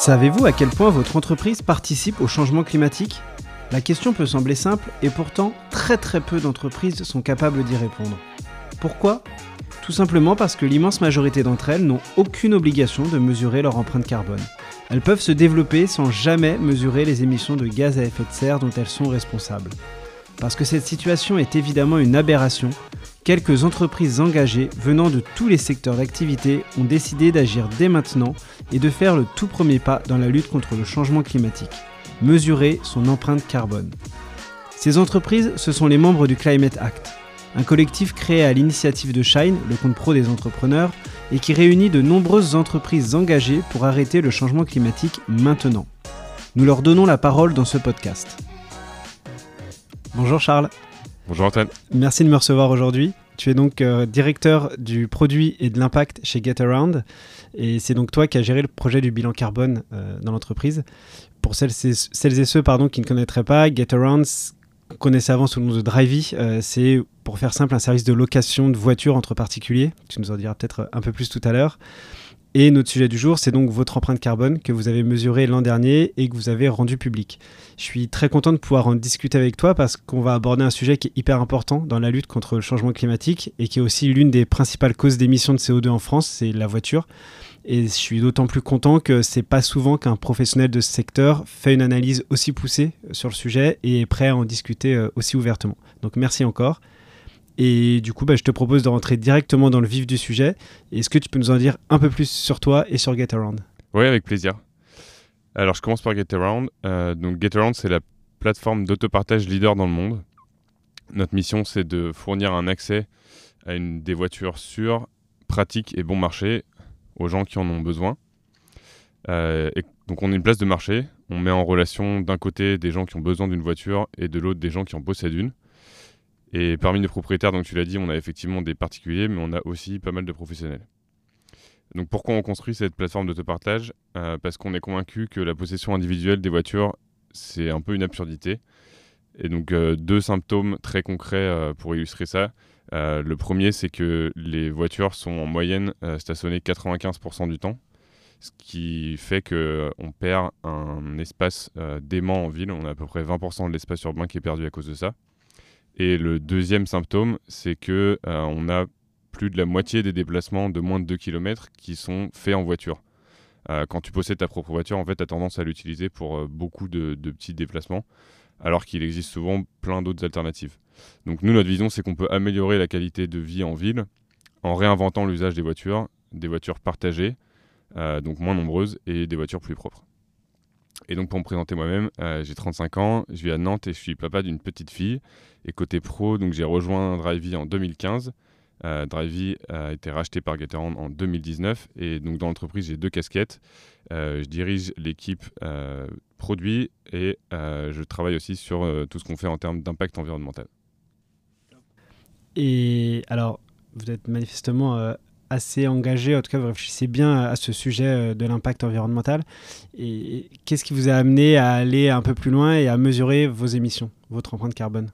Savez-vous à quel point votre entreprise participe au changement climatique? La question peut sembler simple et pourtant très très peu d'entreprises sont capables d'y répondre. Pourquoi? Tout simplement parce que l'immense majorité d'entre elles n'ont aucune obligation de mesurer leur empreinte carbone. Elles peuvent se développer sans jamais mesurer les émissions de gaz à effet de serre dont elles sont responsables. Parce que cette situation est évidemment une aberration, quelques entreprises engagées venant de tous les secteurs d'activité ont décidé d'agir dès maintenant et de faire le tout premier pas dans la lutte contre le changement climatique, mesurer son empreinte carbone. Ces entreprises, ce sont les membres du Climate Act, un collectif créé à l'initiative de Shine, le compte pro des entrepreneurs, et qui réunit de nombreuses entreprises engagées pour arrêter le changement climatique maintenant. Nous leur donnons la parole dans ce podcast. Bonjour Charles. Bonjour Antoine. Merci de me recevoir aujourd'hui. Tu es donc euh, directeur du produit et de l'impact chez GetAround. Et c'est donc toi qui as géré le projet du bilan carbone euh, dans l'entreprise. Pour celles, et ceux pardon, qui ne connaîtraient pas, GetAround connaissait avant sous le nom de Drivey. Euh, c'est, pour faire simple, un service de location de voitures entre particuliers. Tu nous en diras peut-être un peu plus tout à l'heure. Et notre sujet du jour, c'est donc votre empreinte carbone que vous avez mesurée l'an dernier et que vous avez rendu public. Je suis très content de pouvoir en discuter avec toi parce qu'on va aborder un sujet qui est hyper important dans la lutte contre le changement climatique et qui est aussi l'une des principales causes d'émissions de CO2 en France, c'est la voiture. Et je suis d'autant plus content que c'est pas souvent qu'un professionnel de ce secteur fait une analyse aussi poussée sur le sujet et est prêt à en discuter euh, aussi ouvertement. Donc merci encore. Et du coup, bah, je te propose de rentrer directement dans le vif du sujet. Est-ce que tu peux nous en dire un peu plus sur toi et sur GetAround Oui, avec plaisir. Alors, je commence par GetAround. Euh, donc, GetAround, c'est la plateforme d'autopartage leader dans le monde. Notre mission, c'est de fournir un accès à des voitures sûres, pratiques et bon marché aux gens qui en ont besoin. Euh, donc, on est une place de marché. On met en relation d'un côté des gens qui ont besoin d'une voiture et de l'autre des gens qui en possèdent une. Et parmi les propriétaires, donc tu l'as dit, on a effectivement des particuliers, mais on a aussi pas mal de professionnels. Donc pourquoi on construit cette plateforme d'autopartage? Euh, Parce qu'on est convaincu que la possession individuelle des voitures, c'est un peu une absurdité. Et donc euh, deux symptômes très concrets euh, pour illustrer ça. le premier, c'est que les voitures sont en moyenne stationnées 95% du temps, ce qui fait qu'on perd un espace dément en ville. On a à peu près 20% de l'espace urbain qui est perdu à cause de ça. Et le deuxième symptôme, c'est que euh, on a plus de la moitié des déplacements de moins de 2 km qui sont faits en voiture. Euh, quand tu possèdes ta propre voiture, en fait, tu as tendance à l'utiliser pour euh, beaucoup de, petits déplacements, alors qu'il existe souvent plein d'autres alternatives. Donc nous, notre vision, c'est qu'on peut améliorer la qualité de vie en ville en réinventant l'usage des voitures, des voitures partagées, donc moins nombreuses, et des voitures plus propres. Et donc pour me présenter moi-même, euh, j'ai 35 ans, je vis à Nantes et je suis papa d'une petite fille. Et côté pro, donc j'ai rejoint Drivey en 2015. Euh, Drivey a été racheté par Gatorand en 2019 et donc dans l'entreprise j'ai deux casquettes. Euh, je dirige l'équipe produit et je travaille aussi sur tout ce qu'on fait en termes d'impact environnemental. Et alors, vous êtes manifestement assez engagé, en tout cas vous réfléchissez bien à ce sujet euh, de l'impact environnemental. Et qu'est-ce qui vous a amené à aller un peu plus loin et à mesurer vos émissions, votre empreinte carbone?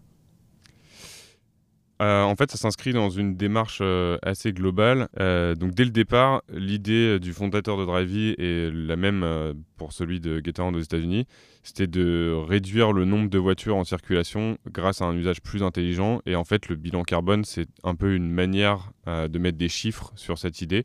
Euh, en fait, ça s'inscrit dans une démarche euh, assez globale. donc, dès le départ, l'idée du fondateur de Drivey est la même pour celui de Gatorand aux États-Unis. C'était de réduire le nombre de voitures en circulation grâce à un usage plus intelligent. Et en fait, le bilan carbone, c'est un peu une manière de mettre des chiffres sur cette idée.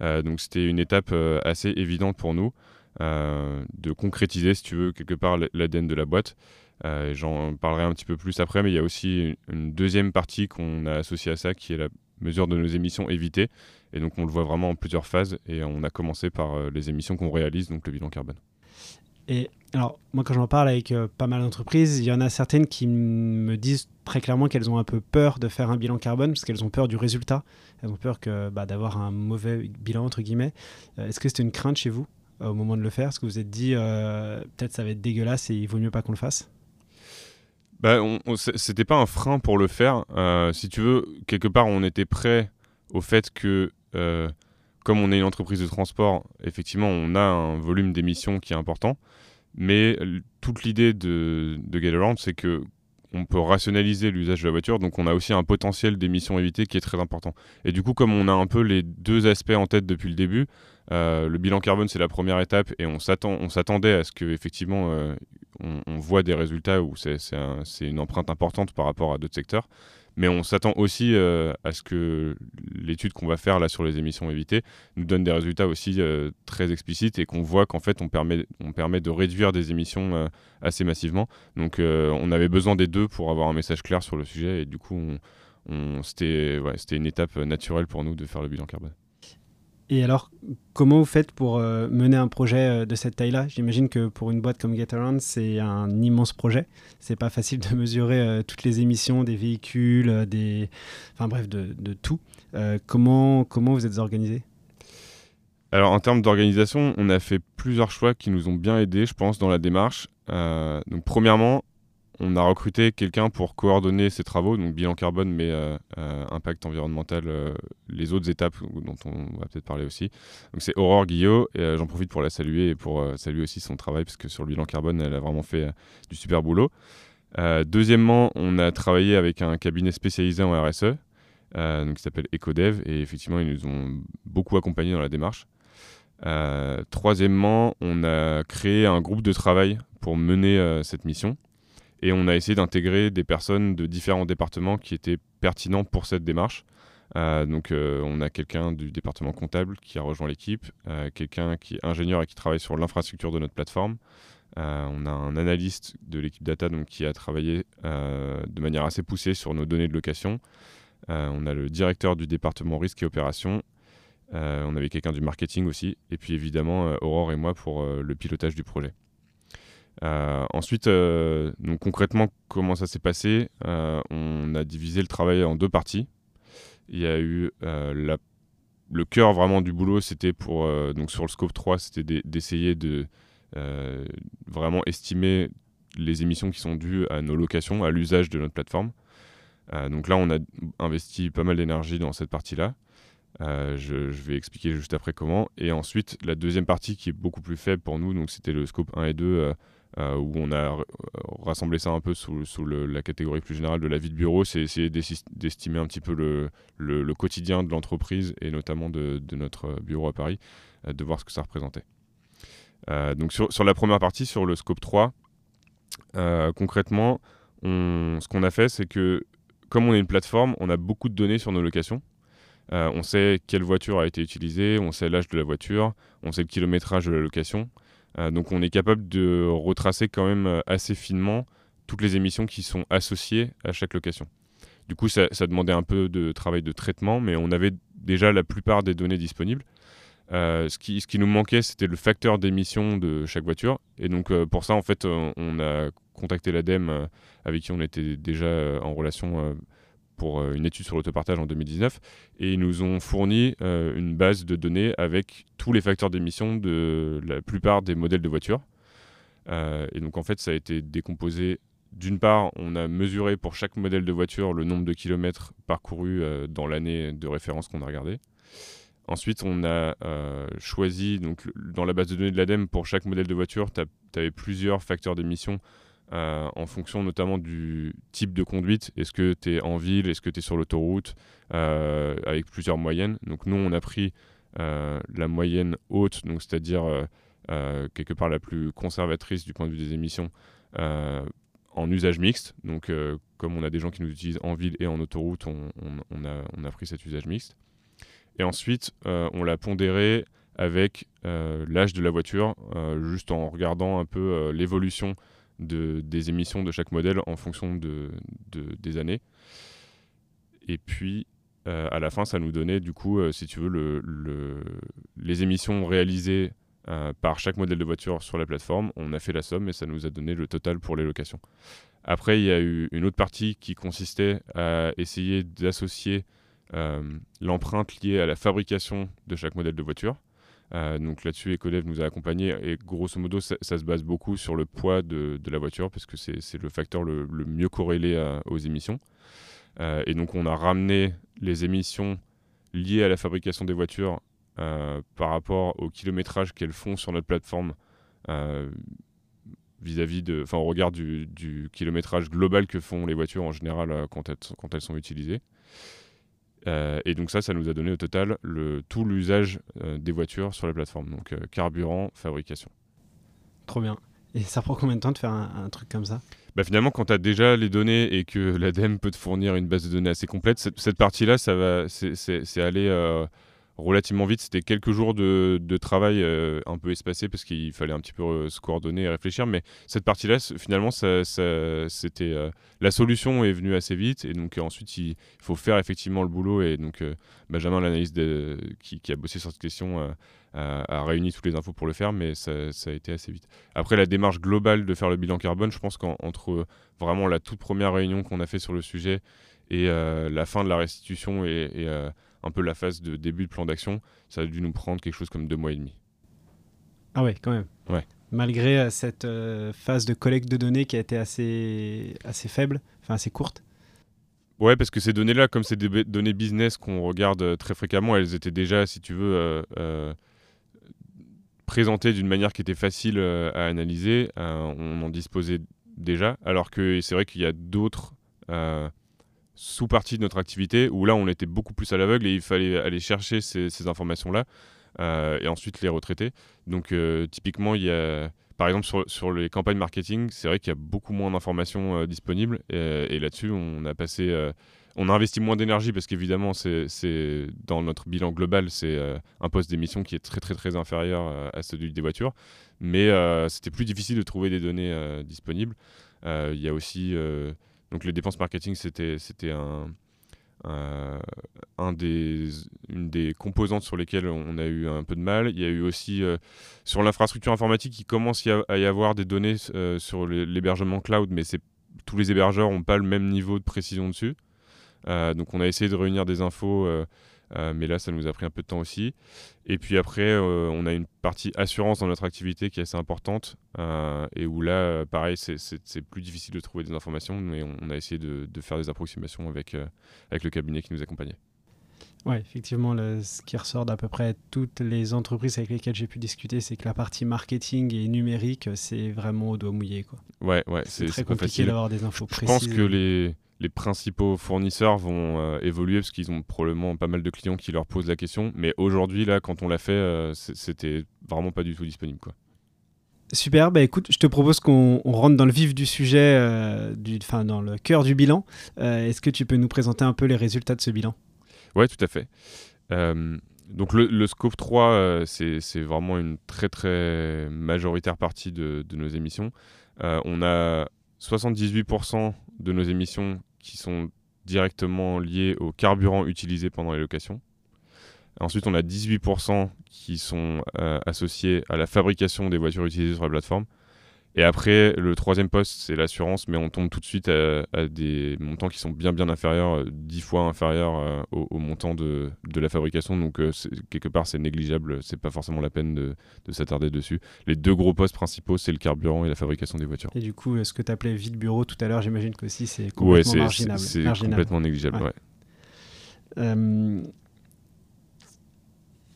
donc, c'était une étape assez évidente pour nous de concrétiser, si tu veux, quelque part l'ADN de la boîte. Euh, j'en parlerai un petit peu plus après, mais il y a aussi une deuxième partie qu'on a associée à ça, qui est la mesure de nos émissions évitées. Et donc on le voit vraiment en plusieurs phases, et on a commencé par euh, les émissions qu'on réalise, donc le bilan carbone. Et alors, moi, quand j'en parle avec euh, pas mal d'entreprises, il y en a certaines qui me disent très clairement qu'elles ont un peu peur de faire un bilan carbone parce qu'elles ont peur du résultat. Elles ont peur bah, d'avoir un mauvais bilan, entre guillemets. Est-ce que c'était une crainte chez vous au moment de le faire? Est-ce que vous vous êtes dit, peut-être ça va être dégueulasse et il vaut mieux pas qu'on le fasse? Bah, c'était pas un frein pour le faire. Euh, si tu veux, quelque part, on était prêt au fait que, euh, comme on est une entreprise de transport, effectivement, on a un volume d'émissions qui est important. Mais toute l'idée de, de Get Around, c'est que on peut rationaliser l'usage de la voiture, donc on a aussi un potentiel d'émissions évitées qui est très important. Et du coup, comme on a un peu les deux aspects en tête depuis le début, euh, le bilan carbone c'est la première étape et on s'attendait à ce que effectivement on, voit des résultats où c'est une empreinte importante par rapport à d'autres secteurs. Mais on s'attend aussi euh, à ce que l'étude qu'on va faire là sur les émissions évitées nous donne des résultats aussi euh, très explicites et qu'on voit qu'en fait on permet, de réduire des émissions euh, assez massivement. Donc on avait besoin des deux pour avoir un message clair sur le sujet et du coup on, c'était une étape naturelle pour nous de faire le bilan carbone. Et alors, comment vous faites pour euh, mener un projet euh, de cette taille-là? J'imagine que pour une boîte comme GetAround, c'est un immense projet. C'est pas facile de mesurer euh, toutes les émissions des véhicules, des, enfin bref, de, tout. comment comment vous êtes organisé? Alors en termes d'organisation, on a fait plusieurs choix qui nous ont bien aidés, je pense, dans la démarche. donc premièrement, on a recruté quelqu'un pour coordonner ces travaux, donc bilan carbone, mais euh, euh, impact environnemental, euh, les autres étapes dont on va peut-être parler aussi. C'est Aurore Guillot, j'en profite pour la saluer et pour saluer aussi son travail, parce que sur le bilan carbone, elle a vraiment fait du super boulot. deuxièmement, on a travaillé avec un cabinet spécialisé en RSE, donc qui s'appelle EcoDev, et effectivement, ils nous ont beaucoup accompagnés dans la démarche. troisièmement, on a créé un groupe de travail pour mener cette mission. Et on a essayé d'intégrer des personnes de différents départements qui étaient pertinents pour cette démarche. Euh, donc euh, on a quelqu'un du département comptable qui a rejoint l'équipe, euh, quelqu'un qui est ingénieur et qui travaille sur l'infrastructure de notre plateforme. on a un analyste de l'équipe data donc, qui a travaillé de manière assez poussée sur nos données de location. on a le directeur du département risque et opération. on avait quelqu'un du marketing aussi. Et puis évidemment Aurore et moi pour le pilotage du projet. Euh, ensuite, euh, donc concrètement, comment ça s'est passé euh, On a divisé le travail en deux parties. Il y a eu le cœur vraiment du boulot, c'était pour donc sur le scope 3, c'était d'essayer de vraiment estimer les émissions qui sont dues à nos locations, à l'usage de notre plateforme. donc là, on a investi pas mal d'énergie dans cette partie-là. je, vais expliquer juste après comment. Et ensuite, la deuxième partie qui est beaucoup plus faible pour nous, donc c'était le scope 1 et 2 euh, où on a euh, rassemblé ça un peu sous, la catégorie plus générale de la vie de bureau, c'est essayer d'estimer un petit peu le, quotidien de l'entreprise et notamment de, notre bureau à Paris, euh, de voir ce que ça représentait. donc sur, la première partie, sur le scope 3, concrètement, ce qu'on a fait, c'est que comme on est une plateforme, on a beaucoup de données sur nos locations. on sait quelle voiture a été utilisée, on sait l'âge de la voiture, on sait le kilométrage de la location. Euh, donc on est capable de retracer quand même euh, assez finement toutes les émissions qui sont associées à chaque location. Du coup, ça, demandait un peu de travail de traitement, mais on avait déjà la plupart des données disponibles. Euh, ce, qui, ce, qui, nous manquait, c'était le facteur d'émission de chaque voiture. Et donc, pour ça, en fait, on a contacté l'ADEME, avec qui on était déjà en relation pour euh, une étude sur l'autopartage en 2019 et ils nous ont fourni euh, une base de données avec tous les facteurs d'émission de la plupart des modèles de voitures. Euh, et donc en fait ça a été décomposé. D'une part, on a mesuré pour chaque modèle de voiture le nombre de kilomètres parcourus dans l'année de référence qu'on a regardé. Ensuite, on a choisi, donc dans la base de données de l'ADEME, pour chaque modèle de voiture, tu avais plusieurs facteurs d'émission euh, en fonction notamment du type de conduite. Est-ce que tu es en ville, est-ce que tu es sur l'autoroute, euh, avec plusieurs moyennes. Donc nous, on a pris euh, la moyenne haute, c'est-à-dire quelque part la plus conservatrice du point de vue des émissions, en usage mixte. Donc comme on a des gens qui nous utilisent en ville et en autoroute, on, a, on a, pris cet usage mixte. Et ensuite, on l'a pondéré avec l'âge de la voiture, juste en regardant un peu l'évolution de, des émissions de chaque modèle en fonction de, des années. Et puis, euh, à la fin, ça nous donnait, du coup, euh, si tu veux, le, les émissions réalisées euh, par chaque modèle de voiture sur la plateforme. On a fait la somme et ça nous a donné le total pour les locations. Après, il y a eu une autre partie qui consistait à essayer d'associer l'empreinte liée à la fabrication de chaque modèle de voiture. Euh, donc là-dessus, Ecodev nous a accompagnés et grosso modo, ça, se base beaucoup sur le poids de, la voiture parce que c'est le facteur le, mieux corrélé aux émissions. Euh, et donc on a ramené les émissions liées à la fabrication des voitures euh, par rapport au kilométrage qu'elles font sur notre plateforme vis-à-vis enfin au regard du, kilométrage global que font les voitures en général quand elles sont utilisées. Et donc ça, ça nous a donné au total le, tout l'usage des voitures sur la plateforme, donc carburant, fabrication. Trop bien. Et ça prend combien de temps de faire un, truc comme ça? Bah finalement, quand tu as déjà les données et que l'ADEME peut te fournir une base de données assez complète, cette, partie-là, ça va, c'est aller relativement vite. C'était quelques jours de, travail euh, un peu espacé parce qu'il fallait un petit peu euh, se coordonner et réfléchir. Mais cette partie-là, finalement, ça, c'était euh, la solution est venue assez vite. Et donc ensuite, il faut faire effectivement le boulot. Et donc Benjamin, l'analyste qui, a bossé sur cette question, a, réuni toutes les infos pour le faire. Mais ça, a été assez vite. Après, la démarche globale de faire le bilan carbone, je pense qu'entre vraiment la toute première réunion qu'on a fait sur le sujet et la fin de la restitution et un peu la phase de début de plan d'action, ça a dû nous prendre quelque chose comme deux mois et demi. Ah ouais, quand même. Ouais. Malgré euh, cette euh, phase de collecte de données qui a été assez, assez faible, enfin assez courte. Ouais, parce que ces données-là, comme c'est des données business qu'on regarde euh, très fréquemment, elles étaient déjà, si tu veux, présentées d'une manière qui était facile à analyser. on en disposait déjà, alors que c'est vrai qu'il y a d'autres sous-partie de notre activité où là on était beaucoup plus à l'aveugle et il fallait aller chercher ces, informations-là euh, et ensuite les retraiter. Donc euh, typiquement, il y a, par exemple sur, sur les campagnes marketing, c'est vrai qu'il y a beaucoup moins d'informations euh, disponibles et, là-dessus on a passé... on a investi moins d'énergie parce qu'évidemment, c'est dans notre bilan global, c'est un poste d'émission qui est très très très inférieur à celui des voitures. Mais c'était plus difficile de trouver des données disponibles. Il y a aussi donc les dépenses marketing, c'était un des, une des composantes sur lesquelles on a eu un peu de mal. Il y a eu aussi euh, sur l'infrastructure informatique, il commence à y avoir des données euh, sur l'hébergement cloud, mais tous les hébergeurs n'ont pas le même niveau de précision dessus. Euh, donc on a essayé de réunir des infos euh, mais là, ça nous a pris un peu de temps aussi. Et puis après, euh, on a une partie assurance dans notre activité qui est assez importante euh, et où là, pareil, c'est plus difficile de trouver des informations, mais on, a essayé de, faire des approximations avec, avec le cabinet qui nous accompagnait. Oui, effectivement, ce qui ressort d'à peu près toutes les entreprises avec lesquelles j'ai pu discuter, c'est que la partie marketing et numérique, c'est vraiment au doigt mouillé. Quoi. Ouais, ouais, c'est très compliqué d'avoir des infos précises. Je pense que les, les principaux fournisseurs vont euh, évoluer parce qu'ils ont probablement pas mal de clients qui leur posent la question. Mais aujourd'hui, là, quand on l'a fait, euh, c'était vraiment pas du tout disponible. Quoi. Super, bah écoute, je te propose qu'on rentre dans le vif du sujet, euh, du, dans le cœur du bilan. Est-ce que tu peux nous présenter un peu les résultats de ce bilan? Oui, tout à fait. donc le, scope 3, c'est vraiment une très très majoritaire partie de, de nos émissions. on a 78% de nos émissions qui sont directement liés au carburant utilisé pendant les locations. Ensuite, on a 18% qui sont euh, associés à la fabrication des voitures utilisées sur la plateforme. Et après, le troisième poste, c'est l'assurance, mais on tombe tout de suite à, des montants qui sont bien bien inférieurs, 10 euh, fois inférieurs euh, au, montant de, de, la fabrication. Donc euh, quelque part, c'est négligeable, c'est pas forcément la peine de, de s'attarder dessus. Les deux gros postes principaux, c'est le carburant et la fabrication des voitures. Et du coup, ce que tu appelais vide bureau tout à l'heure, j'imagine qu'aussi c'est complètement ouais. C'est complètement négligeable, ouais.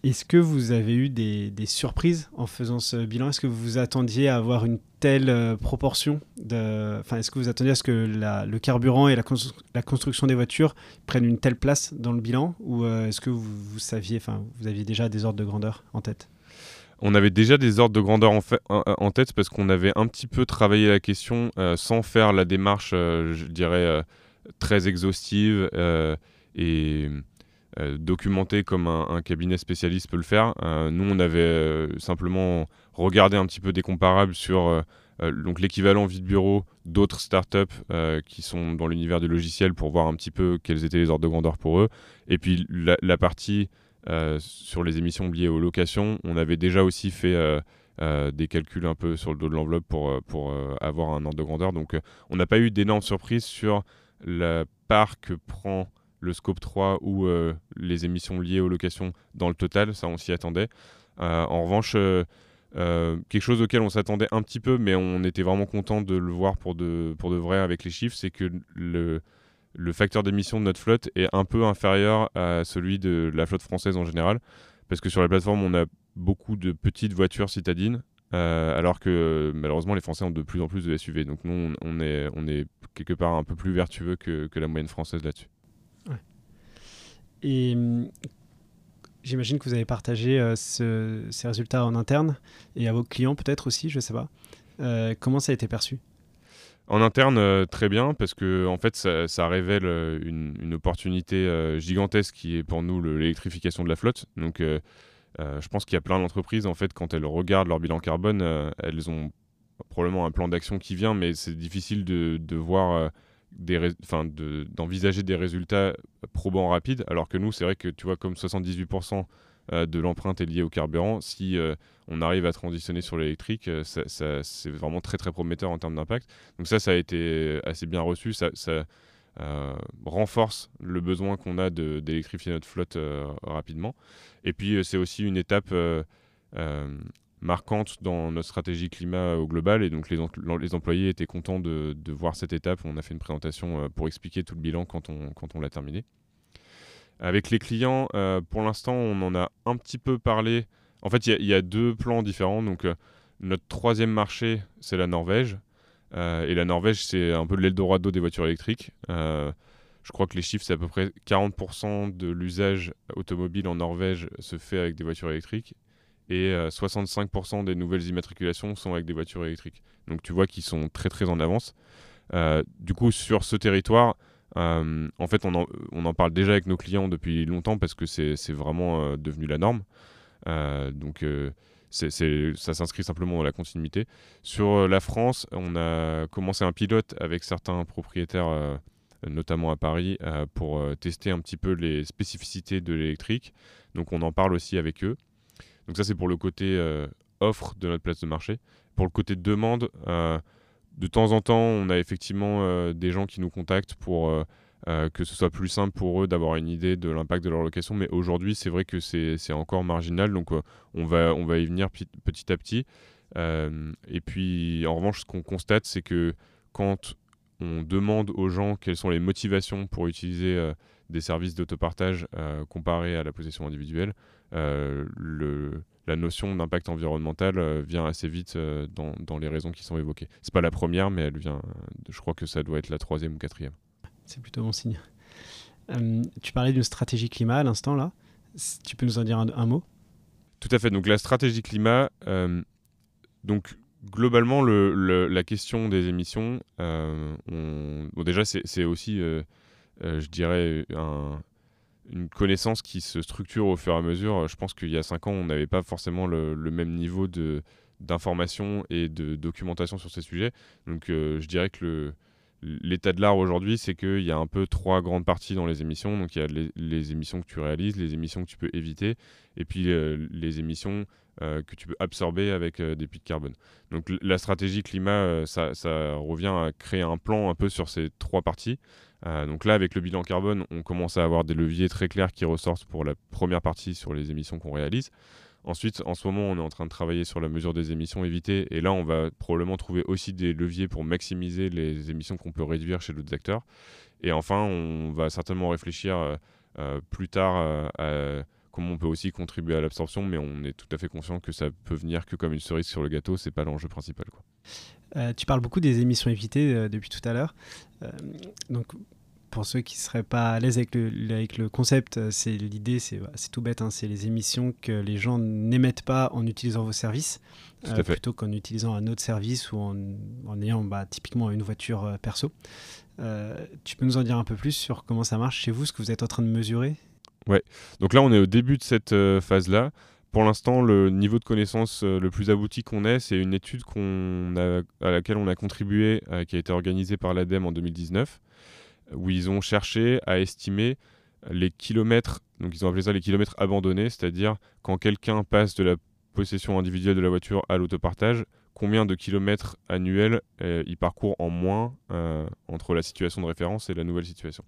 Est-ce que vous avez eu des, surprises en faisant ce bilan? Est-ce que vous vous attendiez à avoir une telle euh, proportion de... Enfin, est-ce que vous attendiez à ce que le carburant et la, construction des voitures prennent une telle place dans le bilan Ou euh, est-ce que vous, saviez, enfin, vous aviez déjà des ordres de grandeur en tête? On avait déjà des ordres de grandeur en, tête parce qu'on avait un petit peu travaillé la question euh, sans faire la démarche, je dirais, très exhaustive et euh, documenté comme un, cabinet spécialiste peut le faire. Nous, on avait simplement regardé un petit peu des comparables sur donc l'équivalent vide bureau d'autres startups qui sont dans l'univers du logiciel pour voir un petit peu quels étaient les ordres de grandeur pour eux. Et puis la, partie sur les émissions liées aux locations, on avait déjà aussi fait des calculs un peu sur le dos de l'enveloppe pour, pour avoir un ordre de grandeur. Donc on n'a pas eu d'énormes surprises sur la part que prend le scope 3 ou euh, les émissions liées aux locations dans le total, ça on s'y attendait. Euh, en revanche, euh, quelque chose auquel on s'attendait un petit peu, mais on était vraiment content de le voir pour de, vrai avec les chiffres, c'est que le, facteur d'émission de notre flotte est un peu inférieur à celui de la flotte française en général, parce que sur la plateforme, on a beaucoup de petites voitures citadines, alors que malheureusement les Français ont de plus en plus de SUV. Donc nous, on, est, quelque part un peu plus vertueux que, la moyenne française là-dessus. Et hum, j'imagine que vous avez partagé ces résultats en interne et à vos clients peut-être aussi, je ne sais pas. comment ça a été perçu? En interne, euh, très bien, parce que en fait, ça, révèle euh, une, opportunité euh, gigantesque qui est pour nous l'électrification de la flotte. Donc, je pense qu'il y a plein d'entreprises, en fait, quand elles regardent leur bilan carbone, elles ont probablement un plan d'action qui vient, mais c'est difficile de, voir d'envisager des résultats probants rapides, alors que nous, c'est vrai que tu vois, comme 78% euh, de l'empreinte est liée au carburant. Si euh, on arrive à transitionner sur l'électrique, euh, c'est vraiment très très prometteur en termes d'impact. Donc ça, ça a été assez bien reçu. Ça, renforce le besoin qu'on a d'électrifier notre flotte rapidement. Et puis c'est aussi une étape marquante dans notre stratégie climat au global. Et donc les, les employés étaient contents de, de, voir cette étape. On a fait une présentation pour expliquer tout le bilan quand on, quand on l'a terminé. Avec les clients, euh, pour l'instant, on en a un petit peu parlé. En fait, il y, a deux plans différents. Donc, euh, notre troisième marché, c'est la Norvège. Euh, et la Norvège, c'est un peu l'Eldorado des voitures électriques. je crois que les chiffres, c'est à peu près 40% de l'usage automobile en Norvège se fait avec des voitures électriques. Et 65% des nouvelles immatriculations sont avec des voitures électriques. Donc, tu vois qu'ils sont très, très en avance. du coup, sur ce territoire, euh, en fait, on en, parle déjà avec nos clients depuis longtemps parce que c'est vraiment euh, devenu la norme. Euh, donc, ça s'inscrit simplement dans la continuité. Sur la France, on a commencé un pilote avec certains propriétaires, notamment à Paris, pour tester un petit peu les spécificités de l'électrique. Donc, on en parle aussi avec eux. Donc, ça, c'est pour le côté offre de notre place de marché. Pour le côté demande, de temps en temps, on a effectivement euh, des gens qui nous contactent pour euh, euh, que ce soit plus simple pour eux d'avoir une idée de l'impact de leur location. Mais aujourd'hui, c'est vrai que c'est encore marginal, donc on, va, on va y venir petit à petit. et puis, en revanche, ce qu'on constate, c'est que quand on demande aux gens quelles sont les motivations pour utiliser des services d'autopartage comparés à la possession individuelle, le, la notion d'impact environnemental euh, vient assez vite euh, dans, les raisons qui sont évoquées. C'est pas la première, mais elle vient. Je crois que ça doit être la troisième ou quatrième. C'est plutôt bon signe. Euh, tu parlais d'une stratégie climat à l'instant là. Tu peux nous en dire un, mot? Tout à fait. Donc la stratégie climat. donc globalement, la question des émissions, bon, déjà c'est aussi, je dirais, un, une connaissance qui se structure au fur et à mesure. Je pense qu'il y a cinq ans, on n'avait pas forcément le, même niveau d'information et de documentation sur ces sujets. Donc euh, je dirais que l'état de l'art aujourd'hui, c'est qu'il y a un peu trois grandes parties dans les émissions. Donc il y a les, émissions que tu réalises, les émissions que tu peux éviter, et puis euh, les émissions euh, que tu peux absorber avec des pics carbone. Donc la stratégie climat, ça, ça, revient à créer un plan un peu sur ces trois parties. Euh, donc là, avec le bilan carbone, on commence à avoir des leviers très clairs qui ressortent pour la première partie sur les émissions qu'on réalise. Ensuite, en ce moment, on est en train de travailler sur la mesure des émissions évitées. Et là, on va probablement trouver aussi des leviers pour maximiser les émissions qu'on peut réduire chez d'autres acteurs. Et enfin, on va certainement réfléchir euh, euh, plus tard à comment on peut aussi contribuer à l'absorption. Mais on est tout à fait conscient que ça peut venir que comme une cerise sur le gâteau. C'est pas l'enjeu principal. Euh, tu parles beaucoup des émissions évitées euh, depuis tout à l'heure. Euh, donc, pour ceux qui ne seraient pas à l'aise avec le, avec le concept, c'est l'idée, c'est tout bête, hein, c'est les émissions que les gens n'émettent pas en utilisant vos services, plutôt qu'en utilisant un autre service ou en, en ayant bah, typiquement une voiture perso. tu peux nous en dire un peu plus sur comment ça marche chez vous, ce que vous êtes en train de mesurer? Ouais, donc là on est au début de cette phase-là. Pour l'instant, le niveau de connaissance euh, le plus abouti qu'on ait, c'est une étude qu'on à laquelle on a contribué, euh, qui a été organisée par l'ADEME en 2019, où ils ont cherché à estimer les kilomètres, donc ils ont appelé ça les kilomètres abandonnés, c'est-à-dire quand quelqu'un passe de la possession individuelle de la voiture à l'autopartage, combien de kilomètres annuels euh, il parcourt en moins entre la situation de référence et la nouvelle situation.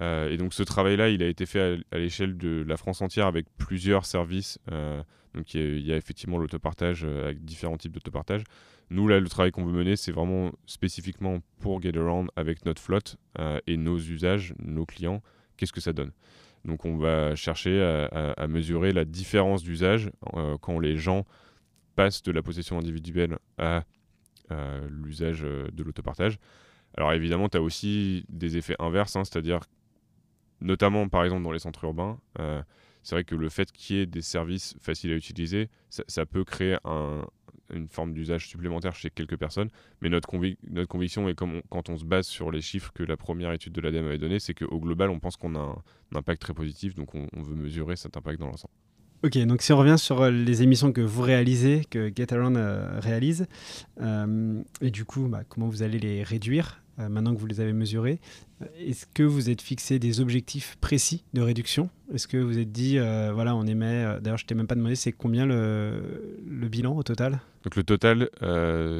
Euh, et donc ce travail-là, il a été fait à, l'échelle de la France entière avec plusieurs services. Euh, donc il y, a, effectivement l'autopartage euh, avec différents types d'autopartage. Nous, là, le travail qu'on veut mener, c'est vraiment spécifiquement pour GetAround avec notre flotte et nos usages, nos clients. Qu'est-ce que ça donne Donc on va chercher à, mesurer la différence d'usage quand les gens passe de la possession individuelle à l'usage de l'autopartage. Alors évidemment, tu as aussi des effets inverses, hein, c'est-à-dire notamment par exemple dans les centres urbains, c'est vrai que le fait qu'il y ait des services faciles à utiliser, ça, peut créer une forme d'usage supplémentaire chez quelques personnes. Mais notre, conviction, et quand on se base sur les chiffres que la première étude de l'ADEME avait donné, c'est qu'au global, on pense qu'on a un, impact très positif, donc on, veut mesurer cet impact dans l'ensemble. Ok, donc si on revient sur euh, les émissions que vous réalisez, que GetAround euh, réalise, euh, et du coup, bah, comment vous allez les réduire maintenant que vous les avez mesurés Est-ce que vous êtes fixé des objectifs précis de réduction? Est-ce que vous êtes dit, voilà, on émet, d'ailleurs je t'ai même pas demandé, c'est combien le, le, bilan au total? Donc le total,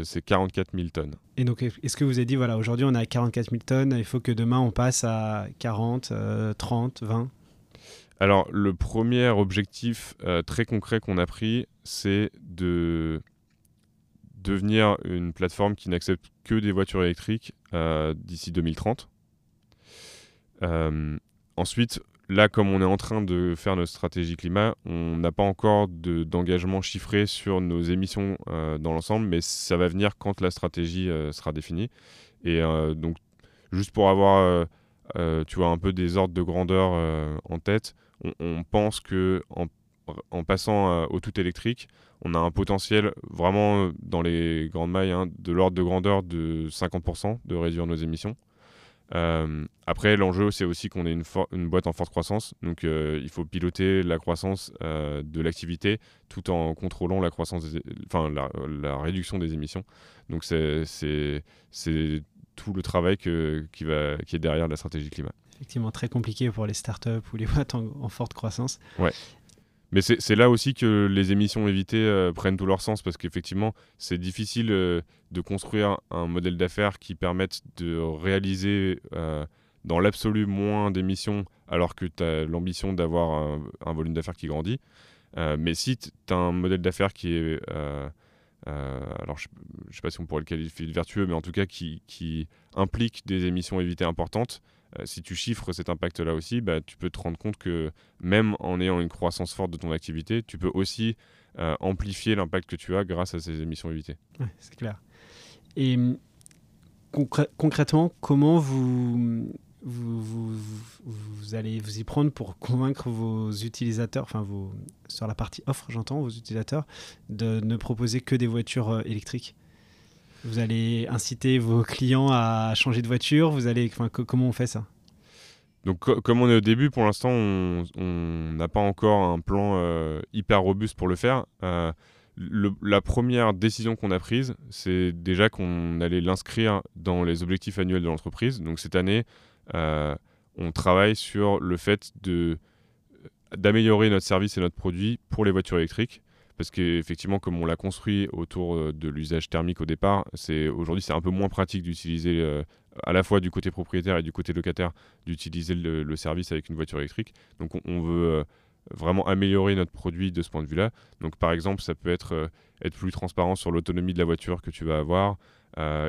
c'est 44 000 tonnes. Et donc est-ce que vous avez dit, voilà, aujourd'hui on est à 44 000 tonnes, il faut que demain on passe à 40, 30, 20 alors, le premier objectif euh, très concret qu'on a pris, c'est de devenir une plateforme qui n'accepte que des voitures électriques euh, d'ici 2030. Euh, ensuite, là, comme on est en train de faire notre stratégie climat, on n'a pas encore d'engagement chiffré sur nos émissions dans l'ensemble, mais ça va venir quand la stratégie sera définie. Et donc, juste pour avoir, tu vois, un peu des ordres de grandeur en tête, on, pense que en, passant euh, au tout électrique, on a un potentiel vraiment euh, dans les grandes mailles hein, de l'ordre de grandeur de 50% de réduire nos émissions. Euh, après, l'enjeu, c'est aussi qu'on est une, boîte en forte croissance. Donc, il faut piloter la croissance de l'activité tout en contrôlant la, croissance enfin, la, réduction des émissions. Donc, c'est tout le travail qui, va, qui est derrière la stratégie climat effectivement très compliqué pour les startups ou les boîtes en, forte croissance. Ouais. Mais c'est là aussi que les émissions évitées euh, prennent tout leur sens parce qu'effectivement, c'est difficile euh, de construire un modèle d'affaires qui permette de réaliser euh, dans l'absolu moins d'émissions alors que tu as l'ambition d'avoir un, volume d'affaires qui grandit. mais si tu as un modèle d'affaires qui est. alors, je ne sais pas si on pourrait le qualifier de vertueux, mais en tout cas qui, qui implique des émissions évitées importantes, euh, si tu chiffres cet impact-là aussi, bah, tu peux te rendre compte que même en ayant une croissance forte de ton activité, tu peux aussi euh, amplifier l'impact que tu as grâce à ces émissions évitées. c'est clair. Et hum, concrètement, comment vous, vous, allez vous y prendre pour convaincre vos utilisateurs, enfin sur la partie offre, j'entends, vos utilisateurs, de ne proposer que des voitures euh, électriques? Vous allez inciter vos clients à changer de voiture Vous allez, comment on fait ça? Donc, comme on est au début, pour l'instant, on n'a pas encore un plan euh, hyper robuste pour le faire. Euh, la première décision qu'on a prise, c'est déjà qu'on allait l'inscrire dans les objectifs annuels de l'entreprise. Donc, cette année, euh, on travaille sur le fait d'améliorer notre service et notre produit pour les voitures électriques parce qu'effectivement, comme on l'a construit autour euh, de l'usage thermique au départ, aujourd'hui c'est un peu moins pratique d'utiliser euh, à la fois du côté propriétaire et du côté locataire d'utiliser le, service avec une voiture électrique. Donc on, veut euh, vraiment améliorer notre produit de ce point de vue-là. Donc par exemple, ça peut être être plus transparent sur l'autonomie de la voiture que tu vas avoir,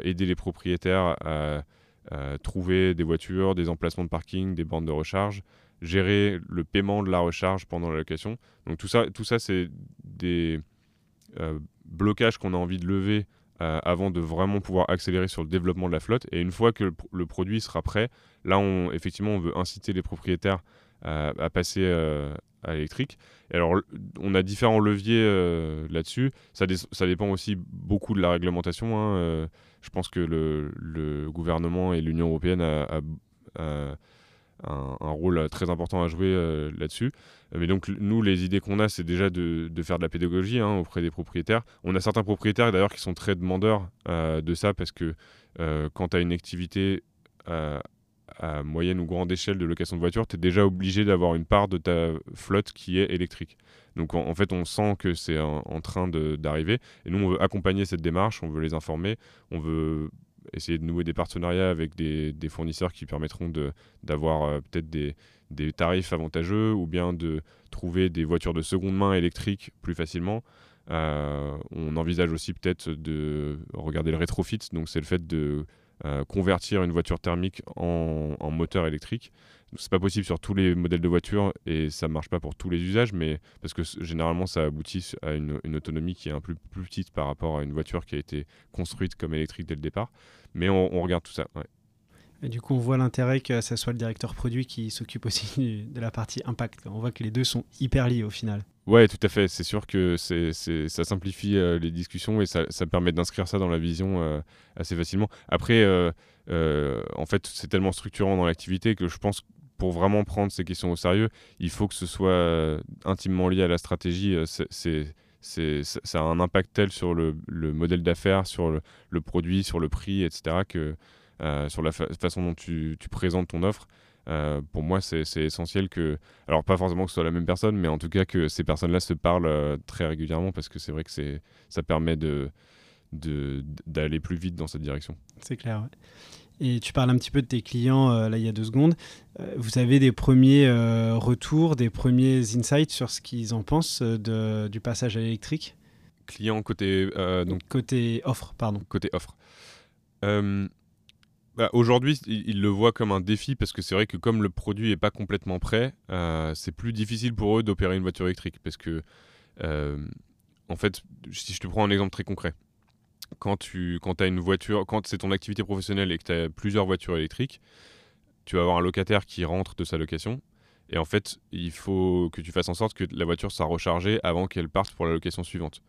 aider les propriétaires à trouver des voitures, des emplacements de parking, des bornes de recharge, gérer le paiement de la recharge pendant la location. Donc tout ça, tout ça c'est des euh, blocages qu'on a envie de lever euh, avant de vraiment pouvoir accélérer sur le développement de la flotte. Et une fois que le, produit sera prêt, là, effectivement, on veut inciter les propriétaires euh, à passer à l'électrique. alors, on a différents leviers là-dessus. Ça, dépend aussi beaucoup de la réglementation. Hein. je pense que le, gouvernement et l'Union européenne a un, rôle euh, très important à jouer euh, là-dessus. Mais donc, nous, les idées qu'on a, c'est déjà de, faire de la pédagogie hein, auprès des propriétaires. On a certains propriétaires d'ailleurs qui sont très demandeurs euh, de ça parce que quand tu as une activité à moyenne ou grande échelle de location de voiture, tu es déjà obligé d'avoir une part de ta flotte qui est électrique. Donc en, fait, on sent que c'est en, en, train d'arriver. Et nous, on veut accompagner cette démarche, on veut les informer, on veut essayer de nouer des partenariats avec des, fournisseurs qui permettront d'avoir euh, peut-être des, tarifs avantageux ou bien de trouver des voitures de seconde main électriques plus facilement. Euh, on envisage aussi peut-être de regarder le rétrofit, donc c'est le fait de convertir une voiture thermique en, en moteur électrique. C'est pas possible sur tous les modèles de voitures et ça marche pas pour tous les usages, mais parce que généralement ça aboutit à une, autonomie qui est un peu plus petite par rapport à une voiture qui a été construite comme électrique dès le départ. Mais on, regarde tout ça. Et du coup, on voit l'intérêt que ce soit le directeur produit qui s'occupe aussi de la partie impact. On voit que les deux sont hyper liés au final. Ouais, tout à fait. C'est sûr que ça simplifie euh, les discussions et ça, permet d'inscrire ça dans la vision euh, assez facilement. Après, euh, en fait, c'est tellement structurant dans l'activité que je pense pour vraiment prendre ces questions au sérieux, il faut que ce soit intimement lié à la stratégie. Ça a un impact tel sur le, modèle d'affaires, sur le, produit, sur le prix, etc., que sur la façon dont tu, présentes ton offre. Pour moi, c'est, essentiel que, alors pas forcément que ce soit la même personne, mais en tout cas que ces personnes-là se parlent très régulièrement parce que c'est vrai que ça permet de, de, d'aller plus vite dans cette direction. C'est clair. Et tu parles un petit peu de tes clients euh, là il y a deux secondes. Euh, vous avez des premiers euh, retours, des premiers insights sur ce qu'ils en pensent de, du passage à l'électrique? Clients côté donc côté offre, pardon. Côté offre. Bah, aujourd'hui, ils, le voient comme un défi parce que c'est vrai que comme le produit n'est pas complètement prêt, c'est plus difficile pour eux d'opérer une voiture électrique parce que en fait, si je te prends un exemple très concret, quand tu quand as une voiture, quand c'est ton activité professionnelle et que tu as plusieurs voitures électriques, tu vas avoir un locataire qui rentre de sa location. Et en fait, il faut que tu fasses en sorte que la voiture soit rechargée avant qu'elle parte pour la location suivante.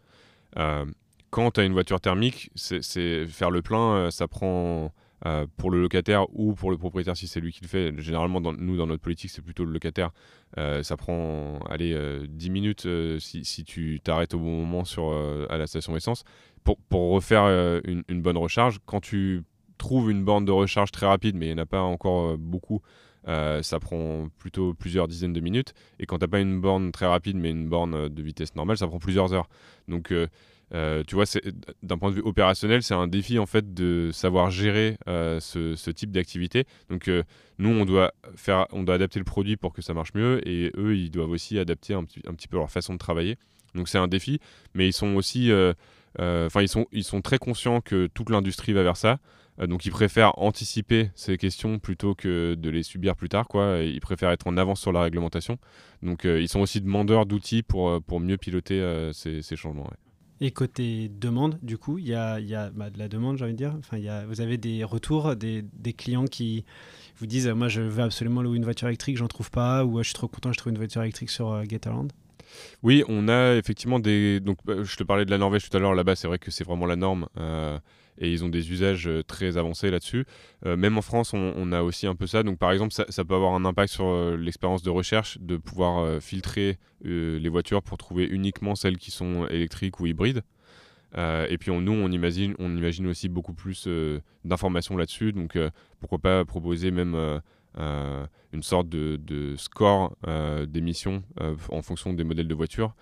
Euh, quand tu as une voiture thermique, c'est faire le plein, euh, ça prend euh, pour le locataire ou pour le propriétaire si c'est lui qui le fait. Généralement, nous, dans notre politique, c'est plutôt le locataire. ça prend allez, 10 minutes si, si, tu t'arrêtes au bon moment sur, à la station essence pour, refaire euh, une, bonne recharge, quand tu trouves une borne de recharge très rapide, mais il n'y en a pas encore euh, beaucoup, euh, ça prend plutôt plusieurs dizaines de minutes. Et quand tu n'as pas une borne très rapide, mais une borne de vitesse normale, ça prend plusieurs heures. Donc, tu vois, d'un point de vue opérationnel, c'est un défi en fait de savoir gérer ce, type d'activité. Donc, nous, on doit faire, on doit adapter le produit pour que ça marche mieux, et eux, ils doivent aussi adapter un petit, peu leur façon de travailler. Donc, c'est un défi, mais ils sont aussi euh, enfin, ils, sont, ils sont très conscients que toute l'industrie va vers ça. Euh, donc, ils préfèrent anticiper ces questions plutôt que de les subir plus tard. Ils préfèrent être en avance sur la réglementation. Donc, euh, ils sont aussi demandeurs d'outils pour, pour mieux piloter ces, changements. Et côté demande, du coup, il y a, y a bah, de la demande, j'ai envie de dire. Enfin, y a, vous avez des retours, des, des, clients qui vous disent Moi, je veux absolument louer une voiture électrique, j'en trouve pas, ou je suis trop content, je trouve une voiture électrique sur Getaland oui, on a effectivement des. Donc, bah, je te parlais de la Norvège tout à l'heure. Là-bas, c'est vrai que c'est vraiment la norme. Euh, et ils ont des usages euh, très avancés là-dessus. Euh, même en France, on, a aussi un peu ça. Donc, par exemple, ça, peut avoir un impact sur l'expérience de recherche de pouvoir filtrer les voitures pour trouver uniquement celles qui sont électriques ou hybrides. et puis nous, on imagine, on imagine aussi beaucoup plus d'informations là-dessus. Donc pourquoi pas proposer même une sorte de, score euh, d'émissions euh, en fonction des modèles de voiture.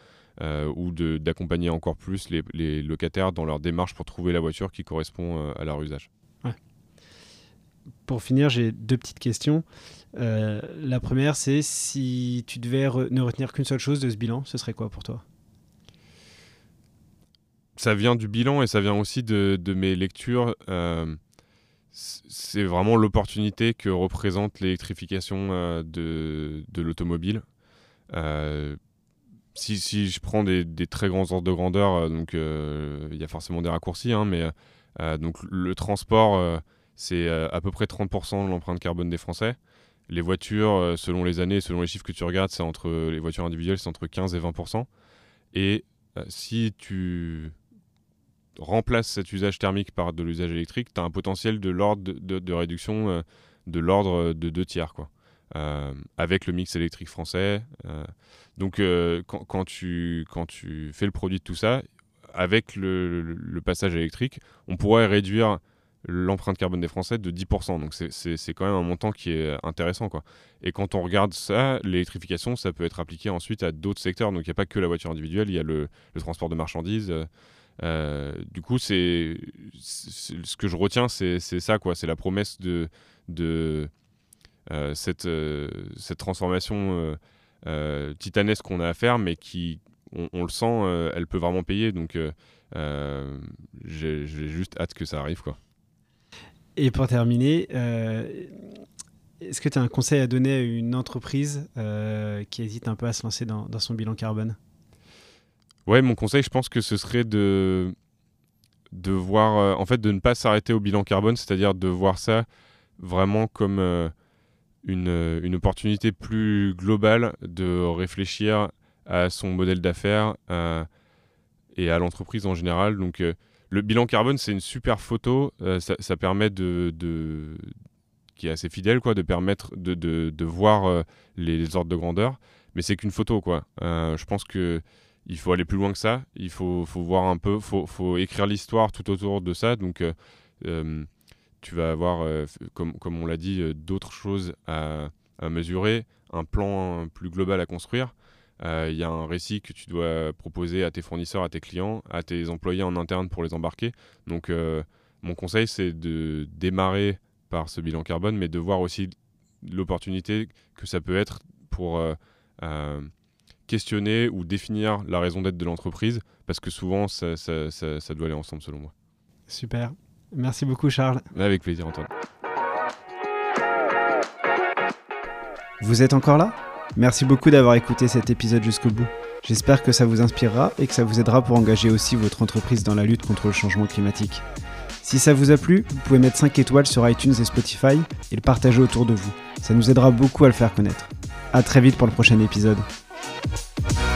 ou d'accompagner encore plus les, locataires dans leur démarche pour trouver la voiture qui correspond à leur usage. Pour finir, j'ai deux petites questions. la première, c'est si tu devais ne retenir qu'une seule chose de ce bilan, ce serait quoi pour toi? Ça vient du bilan et ça vient aussi de, de mes lectures c'est vraiment l'opportunité que représente l'électrification euh, de, l'automobile. Euh, si, si, je prends des, des, très grands ordres de grandeur, euh, donc il y a forcément des raccourcis, hein, mais donc le transport, c'est à peu près 30% de l'empreinte carbone des Français. Les voitures, selon les années, selon les chiffres que tu regardes, c'est entre les voitures individuelles, c'est entre 15 et 20%. Et si tu remplace cet usage thermique par de l'usage électrique, tu as un potentiel de l'ordre de, réduction euh, de l'ordre de deux tiers. Quoi. Euh, avec le mix électrique français. Euh. donc quand, tu, quand tu fais le produit de tout ça, avec le, passage électrique, on pourrait réduire l'empreinte carbone des Français de 10%. Donc c'est quand même un montant qui est intéressant. Quoi. Et quand on regarde ça, l'électrification, ça peut être appliqué ensuite à d'autres secteurs. Donc il n'y a pas que la voiture individuelle, il y a le transport de marchandises. Euh, du coup, c'est ce que je retiens, c'est ça, quoi. C'est la promesse de, euh, cette, euh, cette transformation titanesque qu'on a à faire, mais qui, on, le sent, elle peut vraiment payer. Donc, j'ai juste hâte que ça arrive, quoi. Et pour terminer, est-ce que tu as un conseil à donner à une entreprise qui hésite un peu à se lancer dans son bilan carbone? Ouais, mon conseil, je pense que ce serait de, de voir, en fait, de ne pas s'arrêter au bilan carbone, c'est-à-dire de voir ça vraiment comme une, une, opportunité plus globale de réfléchir à son modèle d'affaires et à l'entreprise en général. Donc, le bilan carbone, c'est une super photo. ça, permet de, de, qui est assez fidèle, quoi, de permettre de, de, voir les, ordres de grandeur. Mais c'est qu'une photo, quoi. je pense que il faut aller plus loin que ça. Il faut, voir un peu, faut, faut écrire l'histoire tout autour de ça. Donc, tu vas avoir, euh, comme, on l'a dit, euh, d'autres choses à, mesurer, un plan plus global à construire. Euh, il y a un récit que tu dois proposer à tes fournisseurs, à tes clients, à tes employés en interne pour les embarquer. Donc, mon conseil, c'est de démarrer par ce bilan carbone, mais de voir aussi l'opportunité que ça peut être pour questionner ou définir la raison d'être de l'entreprise, parce que souvent, ça, ça, ça doit aller ensemble, selon moi. Super. Merci beaucoup, Charles. Avec plaisir, Antoine. Vous êtes encore là? Merci beaucoup d'avoir écouté cet épisode jusqu'au bout. J'espère que ça vous inspirera et que ça vous aidera pour engager aussi votre entreprise dans la lutte contre le changement climatique. Si ça vous a plu, vous pouvez mettre 5 étoiles sur iTunes et Spotify et le partager autour de vous. Ça nous aidera beaucoup à le faire connaître. A très vite pour le prochain épisode. Bye.